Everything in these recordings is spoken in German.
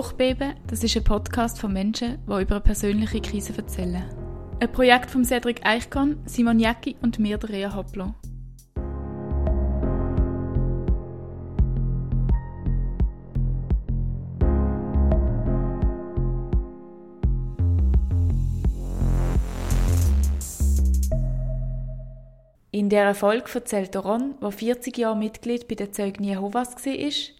Nachbeben, das ist ein Podcast von Menschen, die über eine persönliche Krise erzählen. Ein Projekt von Cedric Eichkorn, Simon Jäcki und mir, der Rea Hopplo. In dieser Folge erzählt Ron, der 40 Jahre Mitglied bei den Zeugen Jehovas war,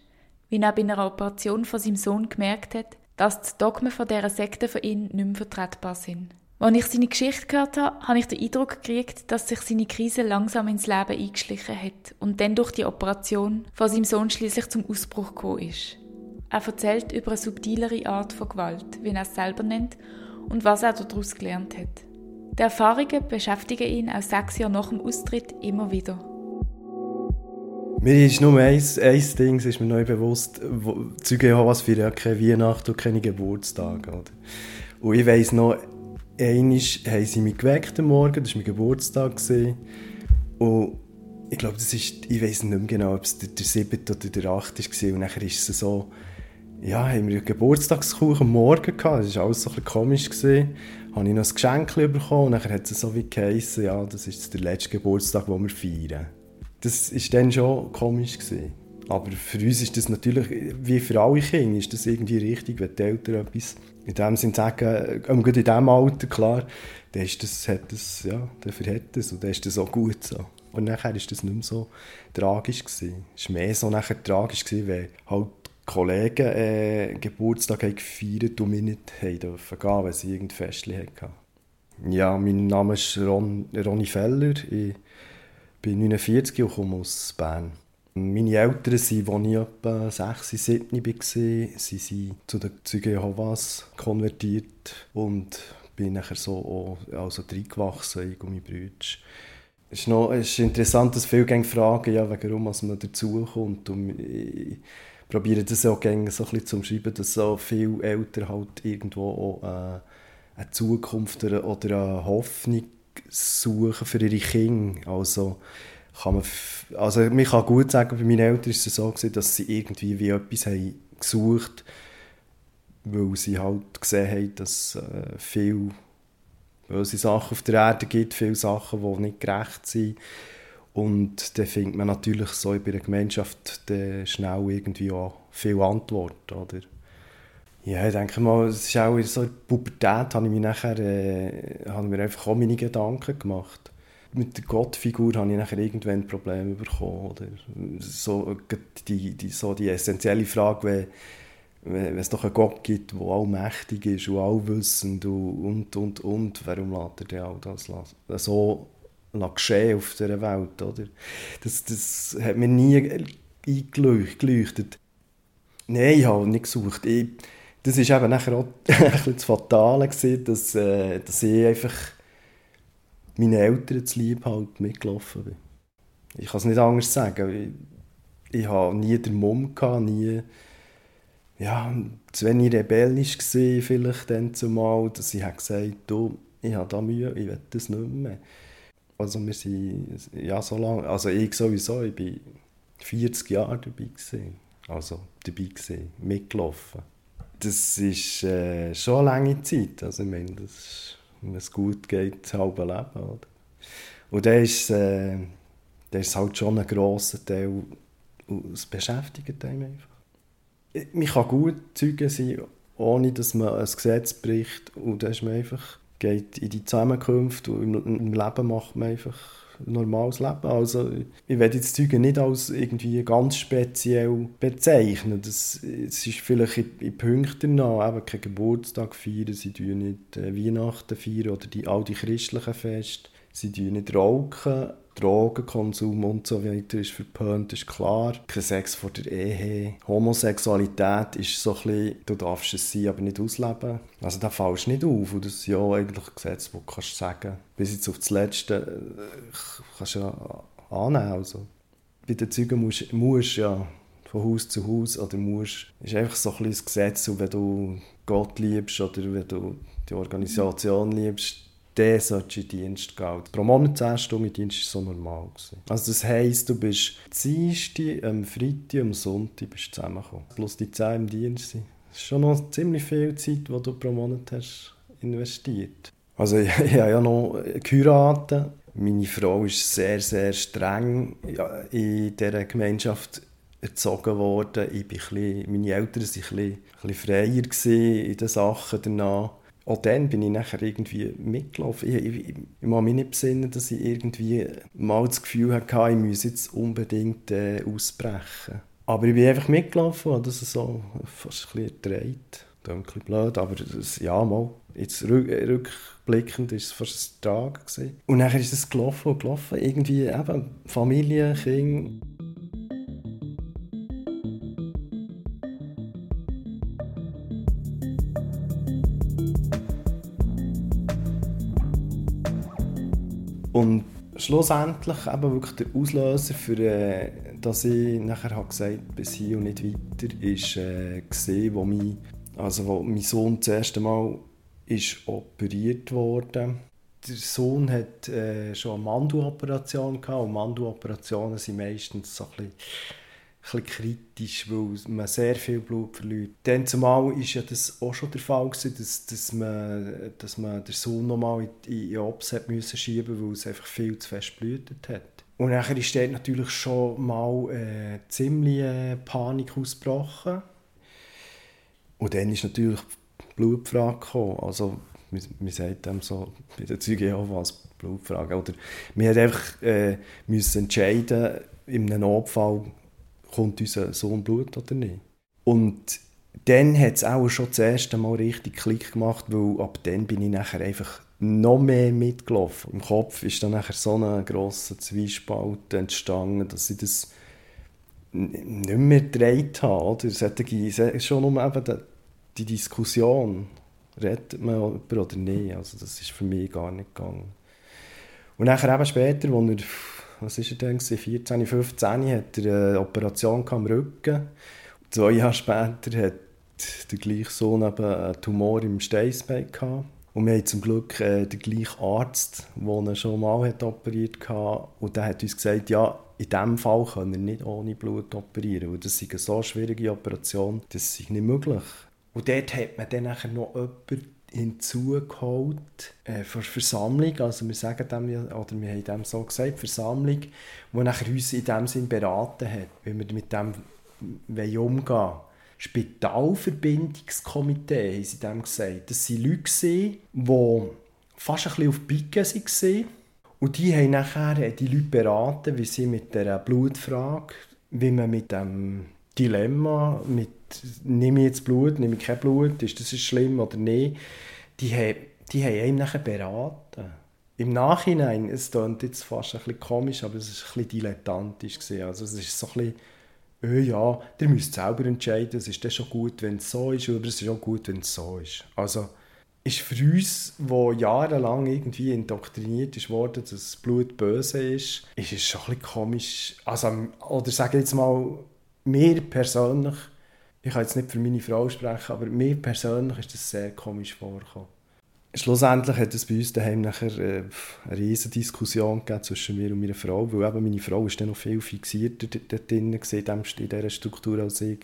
wie er bei einer Operation von seinem Sohn gemerkt hat, dass die Dogmen von dieser Sekte für ihn nicht mehr vertretbar sind. Als ich seine Geschichte gehört habe, habe ich den Eindruck gekriegt, dass sich seine Krise langsam ins Leben eingeschlichen hat und dann durch die Operation von seinem Sohn schließlich zum Ausbruch gekommen ist. Er erzählt über eine subtilere Art von Gewalt, wie er es selber nennt, und was er daraus gelernt hat. Die Erfahrungen beschäftigen ihn auch sechs Jahre nach dem Austritt immer wieder. Mir ist nur ein, ein Ding, ist mir neu bewusst, Zeuge Jehovas feiern keine Weihnachten und keine Geburtstage. Und ich weiss noch, einmal haben sie mich geweckt am Morgen, das war mein Geburtstag. Gewesen. Und ich glaube, das ist, ich weiß nicht mehr genau, ob es der, der 7. oder der 8. war. Und nachher ist es so, ja, haben wir einen Geburtstagskuchen am Morgen gehabt, das war alles so ein komisch. Gewesen. Habe ich noch ein Geschenk bekommen und nachher hat es so wie geheißen, ja, das ist der letzte Geburtstag, den wir feiern das war dann schon komisch. Gewesen. Aber für uns ist das natürlich, wie für alle Kinder, ist das irgendwie richtig, wenn die Eltern etwas in dem Sinn sagen, ähm, in diesem Alter, klar, dann ist das, hat das, ja, dafür hat das und dann ist das auch gut so. Und nachher ist das nicht mehr so tragisch. Es war mehr so nachher tragisch gewesen, weil halt Kollegen äh, Geburtstag haben gefeiert und wir nicht haben dürfen gehen, weil sie irgendein Festchen hatten. Ja, mein Name ist Ron, Ronny Feller. Ich bin 49 und komme aus Bern. Meine Eltern sind, als ich etwa 6, 7 war, sind sie zu den Zeugen Jehovas konvertiert und bin nachher so auch, also reingewachsen, ich und meine Brüder. Es ist, noch, es ist interessant, dass viele fragen, ja, warum man dazukommt. Ich probiere das auch gerne so ein bisschen zu umschreiben, dass so viele Eltern halt irgendwo auch äh, eine Zukunft oder eine Hoffnung suchen für ihre Kinder. Also, kann man, also man kann gut sagen, bei meinen Eltern war es so, gewesen, dass sie irgendwie wie etwas haben gesucht weil sie halt gesehen haben, dass äh, viele böse Sachen auf der Erde gibt, viele Sachen, die nicht gerecht sind. Und dann findet man natürlich so bei der Gemeinschaft schnell irgendwie auch viel Antwort, oder? Ja, ich denke mal, es ist auch in so der Pubertät, habe ich mir nachher, äh, habe mir einfach auch meine Gedanken gemacht. Mit der Gottfigur habe ich nachher irgendwann Probleme bekommen, oder? So die, die, so die essentielle Frage, wenn, wenn es doch einen Gott gibt, der allmächtig ist und allwissend und, und, und, warum lässt er denn all das so geschehen auf dieser Welt, oder? Das, das hat mir nie eingeleuchtet. Nein, ich habe nicht gesucht. Ich, das war eben nachher auch das Fatale, gewesen, dass, äh, dass ich einfach meinen Eltern zu lieb halt mitgelaufen bin. Ich kann es nicht anders sagen. Ich, ich hatte nie den Mumm, gehabt, nie ja, zu wenig rebellisch gewesen, vielleicht dann zumal, dass ich gesagt du, ich habe da Mühe, ich will das nicht mehr. Also wir sind, ja, so lange, also ich sowieso, ich war 40 Jahre dabei gewesen. Also dabei gewesen, mitgelaufen das ist äh, schon eine lange Zeit. Also ich meine, das ist, wenn es gut geht, das halbe Leben. Oder? Und da ist, äh, ist halt schon ein grosser Teil, es beschäftigt einem einfach. Man kann gut Zeuge sein, ohne dass man ein Gesetz bricht und dann ist man einfach, geht in die Zusammenkünfte und im Leben macht man einfach normales Leben. Also ich werde jetzt Zeuge nicht als irgendwie ganz speziell bezeichnen. Das, es ist vielleicht in, in Punkten nach, eben kein Geburtstag feiern, sie feiern nicht äh, Weihnachten feiern oder die, all die christlichen Feste. Sie feiern nicht rauchen, Drogenkonsum und so weiter ist verpönt, ist klar. Kein Sex vor der Ehe. Homosexualität ist so ein bisschen, du darfst es sein, aber nicht ausleben. Also da fällst du nicht auf. Und das ist ja eigentlich ein Gesetz, das du kannst sagen bis jetzt auf das Letzte äh, kannst du ja annehmen. Also, bei den Zeugen musst du ja von Haus zu Haus oder musst, ist einfach so ein bisschen das Gesetz, und wenn du Gott liebst oder wenn du die Organisation liebst, der sollte in Dienst gehen. Pro Monat 10 Stunden Dienst war so normal. Also das heisst, du bist Dienstag, am Freitag, am Sonntag bist zusammengekommen. Plus die 10 im Dienst. Das ist schon noch ziemlich viel Zeit, die du pro Monat hast investiert. Also ich, ich habe ja noch geheiratet. Meine Frau ist sehr, sehr streng in dieser Gemeinschaft erzogen worden. Ich bin bisschen, meine Eltern waren ein bisschen, freier in den Sachen danach. Auch dann bin ich nachher irgendwie mitgelaufen. Ich, ich, ich, ich kann mich nicht besinnen, dass ich irgendwie mal das Gefühl hatte, ich müsse jetzt unbedingt äh, ausbrechen. Aber ich bin einfach mitgelaufen und das so fast ein bisschen ist ein bisschen blöd, aber das, ja, mal. Jetzt rück, rückblickend war es fast ein Tag. Gewesen. Und nachher ist es gelaufen und gelaufen. Irgendwie eben Familie, Kinder. Und schlussendlich eben wirklich der Auslöser für, äh, dass ich nachher habe gesagt bis hier und nicht weiter, ist äh, gesehen, wo mein, also wo mein Sohn das erste Mal ist operiert wurde. Der Sohn hat äh, schon eine Mandeloperation gehabt und Mandeloperationen sind meistens so ein bisschen bisschen kritisch, weil man sehr viel Blut verliert. Dann zumal war ja das auch schon der Fall, gewesen, dass, dass, man, dass man den Sohn nochmal in, in Ops hat müssen schieben weil es einfach viel zu fest blutet hat. Und nachher ist dort natürlich schon mal äh, ziemlich äh, Panik ausgebrochen. Und dann ist natürlich die Blutfrage gekommen. Also, man, man sagt dem so bei den Zeugen auch was, Blutfrage. Oder wir mussten einfach äh, müssen entscheiden, in einem Notfall kommt unser Sohn Blut oder nicht. Und dann hat es auch schon das erste Mal richtig Klick gemacht, weil ab dann bin ich nachher einfach noch mehr mitgelaufen. Im Kopf ist dann nachher so ein grosser Zwiespalt entstanden, dass ich das nicht mehr gedreht habe. Oder? Solche, schon um die, die Diskussion, redet man jemand oder nicht, also das ist für mich gar nicht gegangen. Und nachher eben später, als er was ist er denn, 14, 15, hat er eine Operation am Rücken. Zwei Jahre später hat der gleiche Sohn eben einen Tumor im Steißbein. Und wir haben zum Glück äh, den gleichen Arzt, der ihn schon mal operiert hat. Und der hat uns gesagt, ja, in diesem Fall können wir nicht ohne Blut operieren. Und das ist eine so schwierige Operation, das ist nicht möglich. Und dort hat man dann noch jemanden hinzugeholt äh, für Versammlung, also wir sagen dem, oder wir haben dem so gesagt, Versammlung, die nachher uns in dem Sinn beraten hat, wie wir mit dem umgehen wollen. Spitalverbindungskomitee, haben sie dem gesagt. Das waren Leute, die fast ein bisschen auf Picke waren. Und die haben nachher die Leute beraten, wie sie mit der Blutfrage, wie man mit dem Dilemma, mit nehme ich jetzt Blut, nehme ich kein Blut, ist das schlimm oder nicht, die haben, die haben ihm nachher beraten. Im Nachhinein, es klingt jetzt fast ein bisschen komisch, aber es war ein bisschen dilettantisch. Gewesen. Also es ist so ein bisschen, oh ja, ihr müsst selber entscheiden, es ist dann schon gut, wenn es so ist, oder es ist auch gut, wenn es so ist. Also ist für uns, wo jahrelang irgendwie indoktriniert ist worden, dass Blut böse ist, ist es schon ein bisschen komisch. Also, oder sage jetzt mal, mir persönlich ich kann jetzt nicht für meine Frau sprechen, aber mir persönlich ist das sehr komisch vorgekommen. Schlussendlich hat es bei uns daheim nachher äh, eine riesige Diskussion zwischen mir und meiner Frau, weil eben meine Frau ist dann noch viel fixierter dort drin, in dieser Struktur als ich.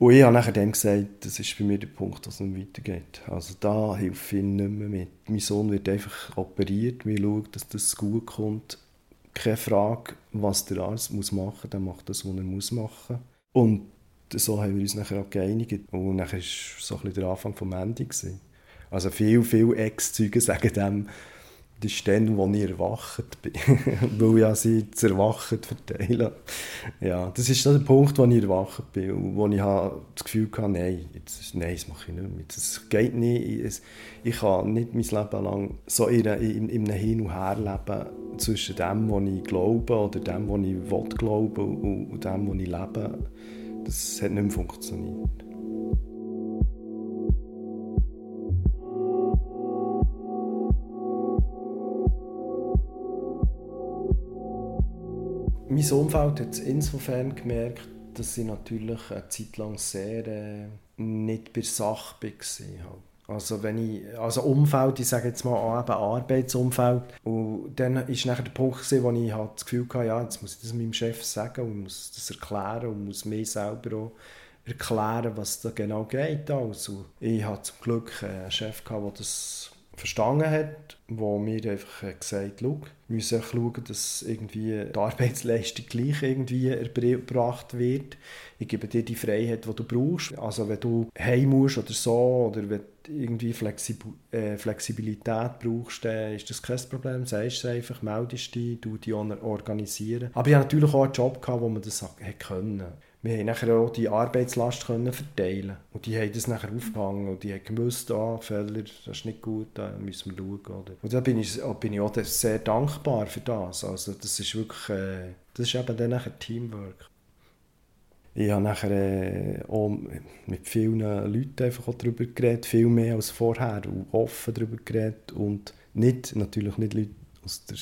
Und ich habe nachher dann gesagt, das ist bei mir der Punkt, dass es nicht weitergeht. Also da hilft ich nicht mehr mit. Mein Sohn wird einfach operiert, wir schauen, dass das gut kommt. Keine Frage, was der Arzt muss machen muss, der macht das, was er muss machen. Und so haben wir uns nachher auch geeinigt. Und nachher war so ein bisschen der Anfang vom Ende. Also viele, viele Ex-Zeugen sagen dem, das ist dann, wo ich erwacht bin. Weil ja sie das Erwachen verteilen. Ja, das ist der Punkt, wo ich erwacht bin. Und wo ich das Gefühl hatte, nein, jetzt, nein, das mache ich nicht mehr. Das geht nicht. Ich kann nicht mein Leben lang so in, in, in einem Hin und Her leben zwischen dem, was ich glaube oder dem, was ich will glauben und dem, was ich lebe. Das hat nicht mehr funktioniert. Mein Umfeld hat es insofern gemerkt, dass ich natürlich eine Zeit lang sehr äh, nicht bei Sache war. Also wenn ich, also Umfeld, ich sage jetzt mal eben Arbeitsumfeld. Und dann war nachher der Punkt, wo ich halt das Gefühl hatte, ja, jetzt muss ich das meinem Chef sagen und muss das erklären und muss mir selber auch erklären, was da genau geht. Also, ich hatte zum Glück einen Chef, der das verstanden hat, wo mir einfach gesagt hat, wir müssen schauen, dass irgendwie die Arbeitsleistung gleich irgendwie erbracht wird. Ich gebe dir die Freiheit, die du brauchst. Also wenn du heim musst oder so, oder wenn du irgendwie Flexib äh, Flexibilität brauchst, dann ist das kein Problem. Sagst du einfach, meldest dich, du die organisieren. Aber ich hatte natürlich auch einen Job, gehabt, wo man das können wir haben nachher auch die Arbeitslast können verteilen und die haben das nachher aufgehangen und die haben gewusst, ah, Fehler, das ist nicht gut, da müssen wir schauen. Oder? Und da bin ich, bin ich auch sehr dankbar für das. Also das ist wirklich, äh, das ist eben dann nachher Teamwork. Ich habe nachher äh, auch mit vielen Leuten einfach auch darüber geredet, viel mehr als vorher offen darüber geredet und nicht, natürlich nicht Leute aus der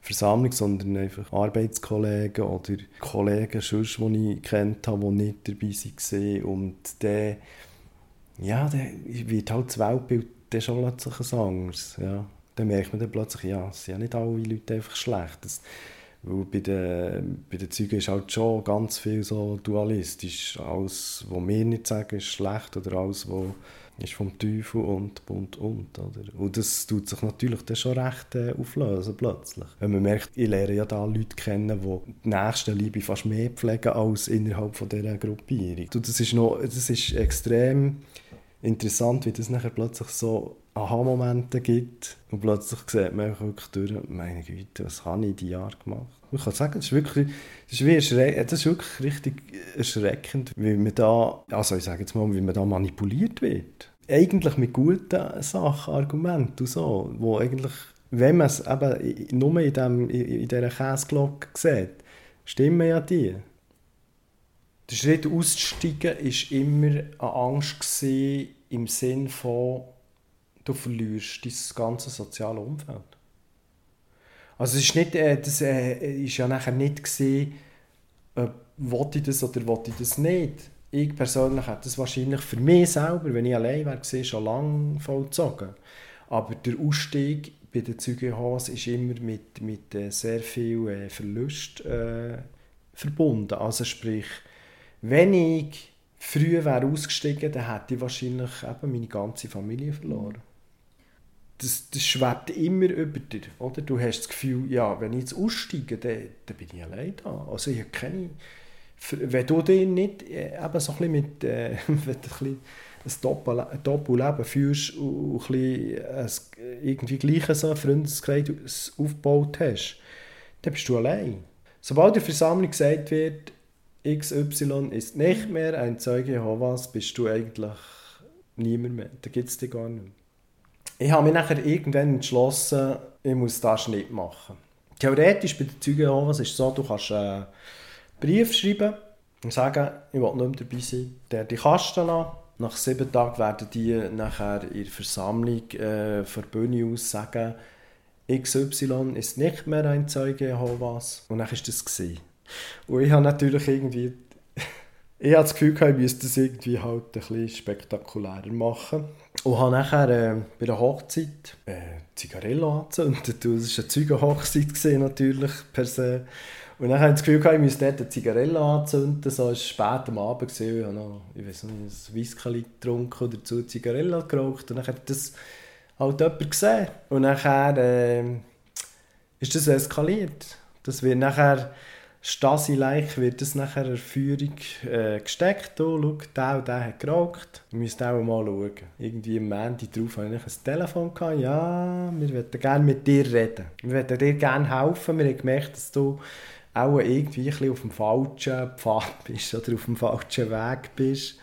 Versammlung, sondern einfach Arbeitskollegen oder Kollegen, sonst, die ich kennt habe, die nicht dabei waren. Und dann, ja, dann wird halt das Weltbild dann schon plötzlich ein anderes. Ja. Dann merkt man dann plötzlich, ja, es sind ja nicht alle Leute einfach schlecht. Das, weil bei den, bei den Zeugen ist halt schon ganz viel so dualistisch. Alles, was wir nicht sagen, ist schlecht oder alles, was ist vom Teufel und, und, und. Oder? Und das tut sich natürlich dann schon recht äh, auflösen plötzlich. Wenn man merkt, ich lerne ja da Leute kennen, die die nächste Liebe fast mehr pflegen als innerhalb von dieser Gruppierung. Und das ist, noch, das ist extrem interessant, wie das nachher plötzlich so Aha-Momente gibt und plötzlich sieht man wirklich durch, meine Güte, was habe ich die Jahre gemacht? Ich kann sagen, das ist wirklich, das ist, wie das ist wirklich richtig erschreckend, wie man da, also ich sage jetzt mal, wie man da manipuliert wird. Eigentlich mit guten Sachen, Argumenten und so, wo eigentlich, wenn man es eben nur in, dem, in dieser Käseglocke sieht, stimmen ja die. Der Schritt auszusteigen war immer eine Angst im Sinn von, du verlierst dein ganzes soziales Umfeld. Also es ist nicht, äh, das äh, ist ja nachher nicht gesehen, äh, wollte ich das oder wollte ich das nicht. Ich persönlich hätte das wahrscheinlich für mich selber, wenn ich allein wäre, schon lange vollzogen. Aber der Ausstieg bei den Zeugenhaus ist immer mit, mit äh, sehr viel äh, Verlust äh, verbunden. Also sprich, wenn ich früher wäre ausgestiegen, dann hätte ich wahrscheinlich eben meine ganze Familie verloren das, das schwebt immer über dir. Oder? Du hast das Gefühl, ja, wenn ich jetzt aussteige, dann, dann bin ich allein da. Also ich habe. Wenn du dich nicht äh, eben so ein bisschen mit... Äh, ein, bisschen Doppelleben führst und ein, ein irgendwie gleich so einen Freundeskreis aufgebaut hast, dann bist du allein. Sobald der Versammlung gesagt wird, XY ist nicht mehr ein Zeuge Jehovas, bist du eigentlich niemand mehr. Da gibt es dich gar nicht mehr. Ich habe mich nachher irgendwann entschlossen, ich muss das nicht machen. Theoretisch bei den Zeugen Jehovas ist es so, du kannst einen Brief schreiben und sagen, ich will nicht mehr dabei sein. Der die Kasten an. Nach sieben Tagen werden die nachher in der Versammlung äh, von der Bühne aus sagen, XY ist nicht mehr ein Zeuge Jehovas. Und dann war das. Gewesen. Und ich habe natürlich irgendwie ich hatte das Gefühl, ich müsste das irgendwie halt ein bisschen spektakulärer machen. Und habe nachher äh, bei der Hochzeit äh, Zigarillo angezündet. Das war eine Zeugenhochzeit natürlich per se. Und dann hatte ich das Gefühl, ich müsste dort eine Zigarette anzünden. So war es spät am Abend. Gewesen. Ich habe noch, ich weiß nicht, ein Whisky getrunken oder dazu Zigarette geraucht. Und dann hat das halt jemand gesehen. Und nachher äh, ist das eskaliert. Das wird nachher Stasi-like wird das nachher der Führung äh, gesteckt. Oh, schau, der und der hat geraucht. Wir müssen auch mal schauen. Irgendwie am Ende drauf hatte ich ein Telefon. Gehabt. Ja, wir möchten gerne mit dir reden. Wir möchten dir gerne helfen. Wir haben gemerkt, dass du auch irgendwie ein auf dem falschen Pfad bist oder auf dem falschen Weg bist.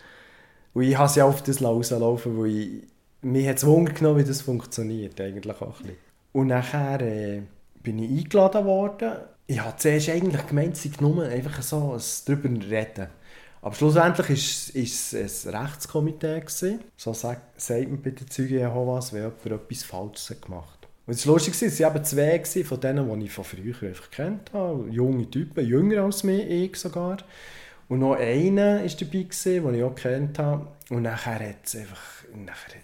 Und ich habe sie auf das rauslaufen, weil ich, mir hat es genommen, wie das funktioniert eigentlich auch ein bisschen. Und nachher äh, bin ich eingeladen worden ich habe zuerst eigentlich gemeint, sie nur einfach so darüber reden. Aber schlussendlich war es ein Rechtskomitee. Gewesen. So sagt, sagt man bei den Zeugen Jehovas, wenn jemand etwas Falsches gemacht hat. Und es war lustig, es waren zwei von denen, die ich von früher einfach kennt habe. Junge Typen, jünger als mich, ich sogar. Und noch einer war dabei, den ich auch kennt habe. Und nachher hat es einfach... Nachher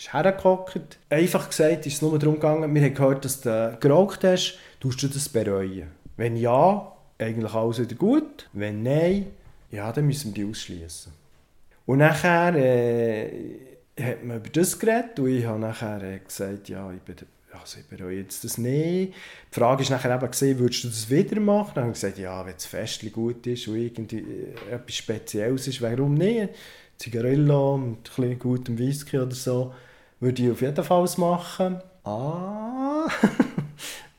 bist hergehockt. Einfach gesagt ist es nur darum gegangen, wir haben gehört, dass du geraucht hast, tust du das bereuen? Wenn ja, eigentlich alles wieder gut. Wenn nein, ja, dann müssen wir die ausschließen. Und nachher äh, hat man über das geredet und ich habe nachher äh, gesagt, ja, ich, bin, also ich bereue jetzt das nicht. Die Frage ist nachher eben, würdest du das wieder machen? Dann habe ich gesagt, ja, wenn das Festchen gut ist und irgendwie äh, etwas Spezielles ist, warum nicht? Zigarillo mit ein gutem Whisky oder so, würde ich auf jeden Fall machen. Ah,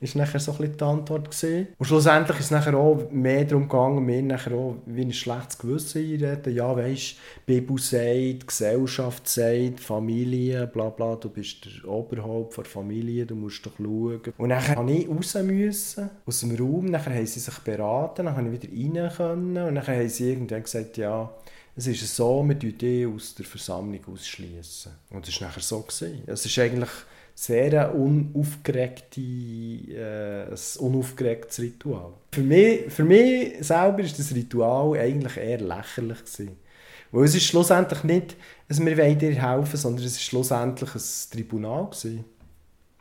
ist nachher so die Antwort gewesen. Und schlussendlich ist es nachher auch mehr darum gegangen, mir nachher auch wie ein schlechtes Gewissen einreden. Ja, weisst, die Bibel sagt, Gesellschaft sagt, Familie, bla bla, du bist der Oberhaupt der Familie, du musst doch schauen. Und nachher musste ich raus müssen, aus dem Raum, nachher haben sie sich beraten, dann konnte ich wieder rein können und nachher haben sie irgendwann gesagt, ja, es ist so, wir dich aus der Versammlung ausschließen. Und das war nachher so. Gewesen. Es ist eigentlich sehr unaufgeregte, äh, unaufgeregtes Ritual. Für mich, für mich selber war das Ritual eigentlich eher lächerlich. Gewesen. Weil es ist schlussendlich nicht, dass wir dir helfen sondern es ist schlussendlich ein Tribunal. Gewesen.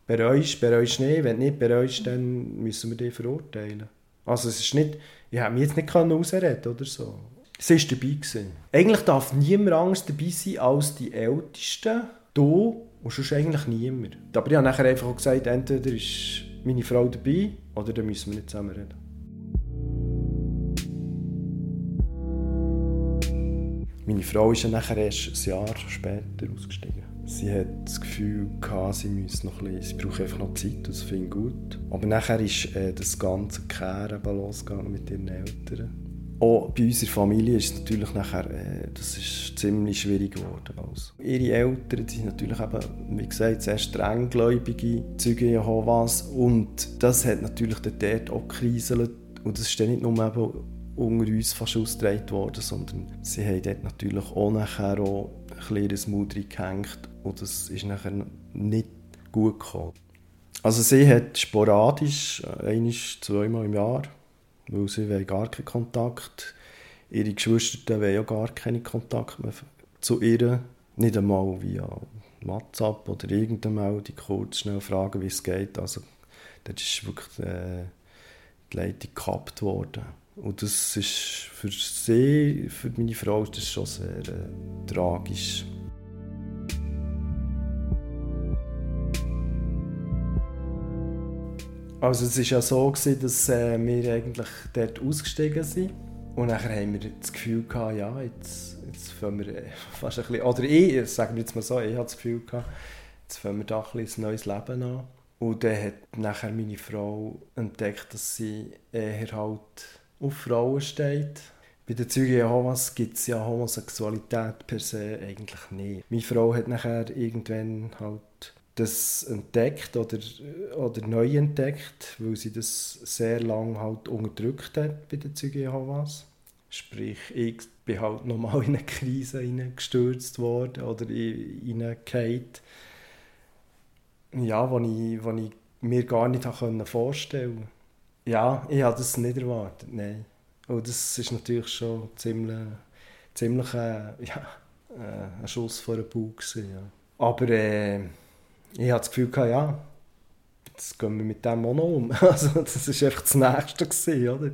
Bereust, bereust nicht. Wenn du nicht bereust, dann müssen wir dich verurteilen. Also es ist nicht, ich hätte mich jetzt nicht ausreden oder so. Sie war dabei. Gewesen. Eigentlich darf niemand Angst dabei sein als die Ältesten. Du und sonst eigentlich niemand. Aber ich habe nachher einfach gesagt, entweder ist meine Frau dabei oder dann müssen wir nicht zusammen reden. Meine Frau ist ja nachher erst ein Jahr später ausgestiegen. Sie hat das Gefühl, gehabt, sie müsse noch ein bisschen, sie braucht einfach noch Zeit, das finde ich gut. Aber nachher ist äh, das ganze Kehren losgegangen mit ihren Eltern auch bei unserer Familie ist es natürlich nachher, äh, das ist ziemlich schwierig geworden. Also, ihre Eltern sind natürlich eben, wie gesagt, sehr strenggläubige Zeugen Jehovas und das hat natürlich dort auch gekriselt und das ist dann nicht nur eben unter uns fast ausgetragen worden, sondern sie haben dort natürlich auch nachher auch ein bisschen Mut gehängt und das ist nachher nicht gut gekommen. Also sie hat sporadisch, äh, einmal, zweimal im Jahr, weil sie wollen gar keinen Kontakt. Ihre Geschwister wollen ja gar keinen Kontakt mehr zu ihr. Nicht einmal via WhatsApp oder irgendeine Meldung kurz schnell fragen, wie es geht. Also, dort ist wirklich äh, die Leitung gekappt worden. Und das ist für sie, für meine Frau, ist das schon sehr äh, tragisch. Also es war ja so, gewesen, dass äh, wir eigentlich dort ausgestiegen sind. Und nachher haben wir das Gefühl gehabt, ja, jetzt, jetzt fangen wir äh, fast ein bisschen, oder ich, sagen wir jetzt mal so, ich hatte das Gefühl gehabt, jetzt fangen wir da ein, bisschen ein neues Leben an. Und dann hat nachher meine Frau entdeckt, dass sie eher halt auf Frauen steht. Bei den Zeugen Jehovas gibt es ja Homosexualität per se eigentlich nicht. Meine Frau hat nachher irgendwann halt das entdeckt oder, oder neu entdeckt, weil sie das sehr lange halt unterdrückt hat bei den Zeugen Jehovas. Sprich, ich bin halt nochmal in eine Krise hineingestürzt worden oder hineingefallen, ja, wo ich, ich mir gar nicht vorstellen konnte. Ja, ich habe das nicht erwartet, nein. Und das ist natürlich schon ziemlich, ziemlich äh, ja, äh, ein Schuss vor den Bug. Ja. Aber äh, ich hatte das Gefühl, ja, jetzt gehen wir mit dem auch um. Also, das war einfach das Nächste, gewesen, oder?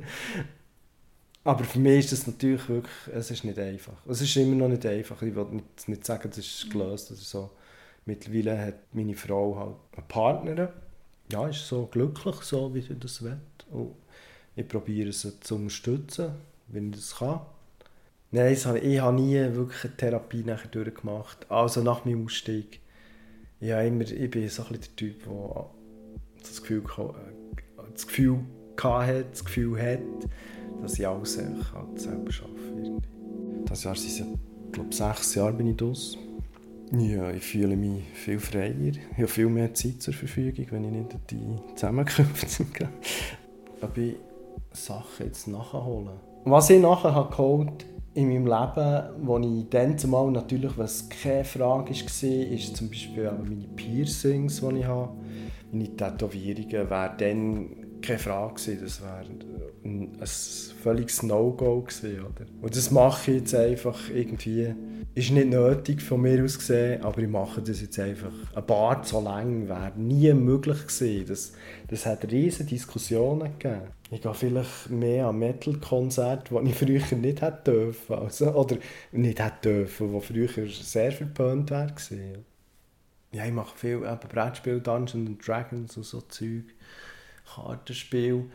Aber für mich ist das natürlich wirklich, es ist nicht einfach. Es ist immer noch nicht einfach. Ich will nicht, nicht sagen, es ist gelöst oder so. Mittlerweile hat meine Frau halt einen Partner. Ja, ist so glücklich, so wie sie das will. Und ich probiere sie zu unterstützen, wenn ich das kann. Nein, ich habe nie wirklich eine Therapie nachher durchgemacht. Also nach meinem Ausstieg ja, immer, ich bin so ein der Typ, der das Gefühl, äh, das Gefühl hatte, das Gefühl hat, dass ich alles halt selber arbeite. Das Jahr sind es, glaube sechs Jahre bin ich draus. Ja, ich fühle mich viel freier. Ich habe viel mehr Zeit zur Verfügung, wenn ich nicht die Zusammenkünfte gehe. Aber ich Sachen jetzt nachholen. Was ich nachher habe geholt in meinem Leben, wo ich dann zumal natürlich, was keine Frage war, ist zum Beispiel meine Piercings, die ich habe. Meine Tätowierungen wären dann keine Frage. Das wäre ein, ein völliges No-Go gewesen? Und das mache ich jetzt einfach irgendwie. Ist nicht nötig von mir aus gesehen, aber ich mache das jetzt einfach. Ein Bart so lang wäre nie möglich gewesen. Das, das hat riesige Diskussionen gegeben. Ich gehe vielleicht mehr an Metal-Konzerte, die ich früher nicht hätte dürfen. Also, oder nicht hätte dürfen, die früher sehr verpönt wären. Ja, ich mache viel Brettspiel, Dungeons Dragons und so Zeug. Kartenspiel.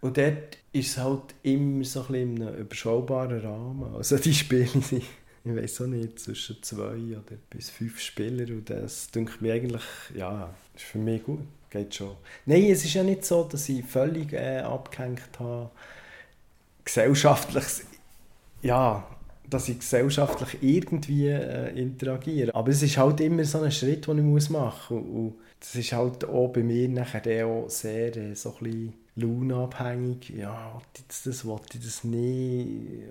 Und dort ist es halt immer so ein in einem überschaubaren Rahmen. Also die Spiele sind, ich weiß auch nicht, zwischen zwei oder bis fünf Spieler und das denke mir eigentlich, ja, ist für mich gut, geht schon. Nein, es ist ja nicht so, dass ich völlig äh, abgehängt habe, gesellschaftlich, ja, dass ich gesellschaftlich irgendwie äh, interagiere. Aber es ist halt immer so ein Schritt, den ich machen muss. Und, das ist halt auch bei mir nachher auch sehr äh, so ein bisschen launabhängig. Ja, das, das wollte ich das nicht.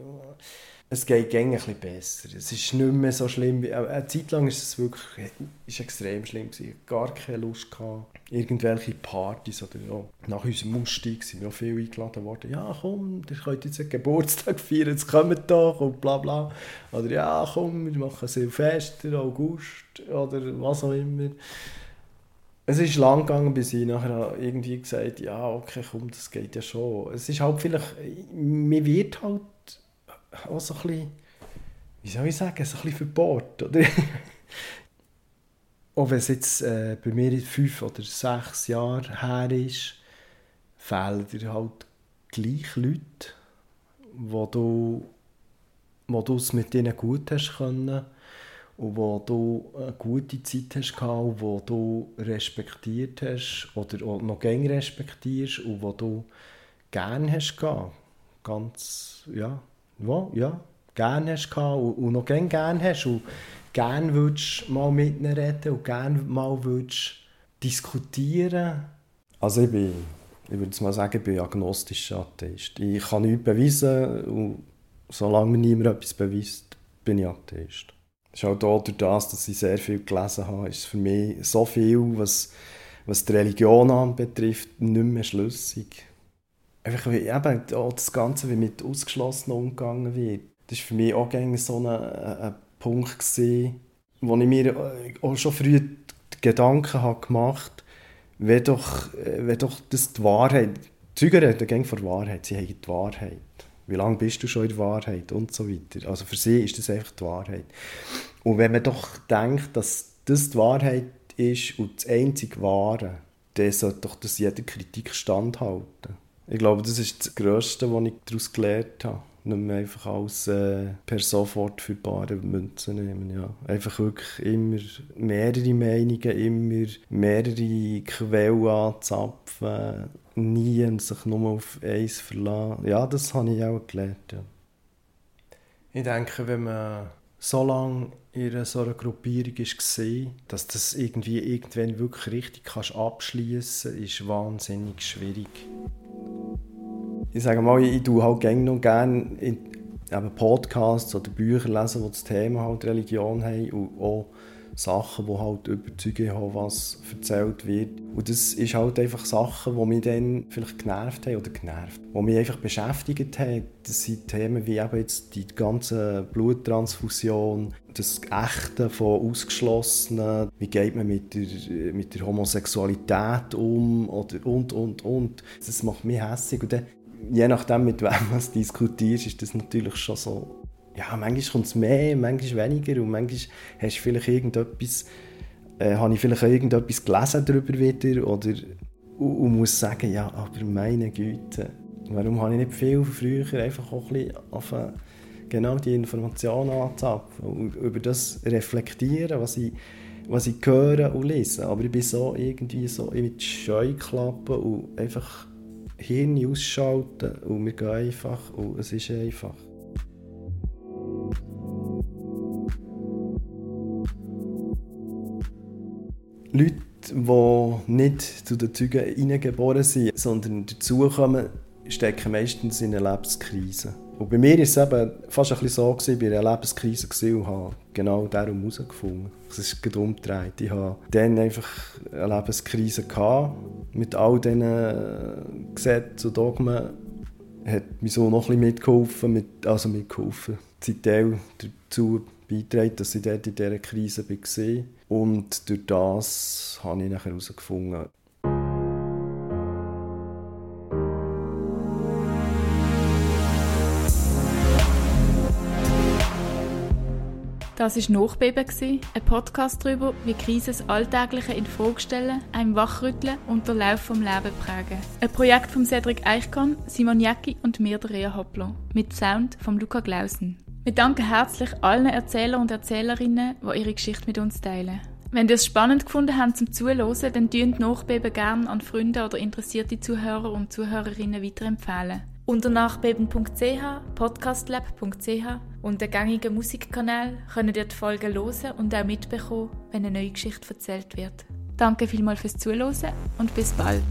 Es geht ein bisschen besser. Es ist nicht mehr so schlimm. Wie, eine Zeit lang ist es wirklich ist extrem schlimm. Ich hatte gar keine Lust. Gehabt. Irgendwelche Partys oder ja. Nach unserem Ausstieg sind wir auch viel eingeladen worden. Ja, komm, ihr könnt jetzt einen Geburtstag feiern, jetzt kommt doch und bla bla. Oder ja, komm, wir machen Silvester, August oder was auch immer es ist lang gegangen, bis ich nachher irgendwie gesagt ja, okay, komm, das geht ja schon. Es ist halt vielleicht, mir wird halt auch so ein bisschen, wie soll ich sagen, so ein bisschen verbohrt, oder? auch wenn es jetzt äh, bei mir fünf oder sechs Jahre her ist, fehlen dir halt gleich Leute, wo du, wo du es mit denen gut hast können und wo du eine gute Zeit hast gehabt, wo du respektiert hast oder noch gern respektierst und wo du gerne hast gehabt. Ganz, ja, wo, ja, gerne hast gehabt und, und noch gern gerne hast und gerne würdest mal mit ihnen reden und gerne mal würdest diskutieren. Also ich bin, ich würde mal sagen, ich bin agnostischer Atheist. Ich kann nichts beweisen und solange mir niemand etwas beweist, bin ich Atheist ist auch durch das, dass ich sehr viel gelesen habe, ist für mich so viel, was, was die Religion anbetrifft, nicht mehr schlüssig. Einfach wie eben auch das Ganze, wie mit Ausgeschlossenen umgegangen wird. Das war für mich auch so ein, ein Punkt, gewesen, wo ich mir auch schon früh Gedanken habe gemacht habe, wenn doch, wenn doch das die Wahrheit, die Zeugen reden von Wahrheit, sie haben die Wahrheit wie lange bist du schon in der Wahrheit und so weiter. Also für sie ist das einfach die Wahrheit. Und wenn man doch denkt, dass das die Wahrheit ist und das einzige Wahre, dann sollte doch das jeder Kritik standhalten. Ich glaube, das ist das Größte, was ich daraus gelernt habe. Nicht mehr einfach alles äh, per sofort für bare Münzen nehmen. Ja. Einfach wirklich immer mehrere Meinungen, immer mehrere Quellen anzapfen nie sich nur auf eins verlassen. Ja, das habe ich auch gelernt. Ja. Ich denke, wenn man so lange in so einer Gruppierung war, dass das irgendwie irgendwann wirklich richtig kannst abschließen kannst, ist wahnsinnig schwierig. Ich sage mal, ich tue halt gerne noch gerne in, Podcasts oder Bücher lesen, die das Thema halt Religion haben und auch Sachen, wo halt über Zeugen Jehovas erzählt wird. Und das ist halt einfach Sachen, die mich dann vielleicht genervt haben oder genervt, die mich einfach beschäftigt haben. Das sind Themen wie eben jetzt die ganze Bluttransfusion, das Echte von Ausgeschlossenen, wie geht man mit der, mit der Homosexualität um oder und, und, und. Das macht mich hässlich. Und dann, je nachdem, mit wem du diskutierst, ist das natürlich schon so ja, manchmal kommt es mehr, manchmal weniger und manchmal hast du vielleicht irgendetwas, äh, habe ich vielleicht irgendetwas gelesen darüber wieder oder und, und muss sagen, ja, aber meine Güte, warum habe ich nicht viel früher einfach auch ein bisschen auf, genau die Informationen anzapfen und über das reflektieren, was ich, was ich höre und lese. Aber ich bin so irgendwie so mit Scheuklappen und einfach Hirn ausschalten und wir gehen einfach und es ist einfach. Leute, die nicht zu den Zeugen hineingeboren sind, sondern dazukommen, stecken meistens in einer Lebenskrise. Und bei mir war es eben fast ein bisschen so, gewesen, war in einer Lebenskrise und habe genau darum herausgefunden. Es ist gerade umgedreht. Ich hatte dann einfach eine Lebenskrise mit all diesen Gesetzen und Dogmen. Hat mir so noch ein bisschen mitgeholfen, mit, also mitgeholfen, Teil dazu beigetragen, dass ich dort in dieser Krise war. Und durch das habe ich nachher herausgefunden, Das war Nachbeben, ein Podcast darüber, wie Krisen das Alltägliche in Frage stellen, einem wachrütteln und den Lauf des Lebens prägen. Ein Projekt von Cedric Eichkorn, Simon Jäcki und mir, der Rea Hoppler, mit Sound von Luca Glausen. Wir danken herzlich allen Erzählern und Erzählerinnen, die ihre Geschichte mit uns teilen. Wenn ihr es spannend gefunden habt zum Zuhören, dann dünnt Nachbeben gerne an Freunde oder interessierte Zuhörer und Zuhörerinnen weiterempfehlen. Unter nachbeben.ch, podcastlab.ch und den gängigen Musikkanal könnt ihr die Folgen hören und auch mitbekommen, wenn eine neue Geschichte erzählt wird. Danke vielmals fürs Zuhören und bis bald.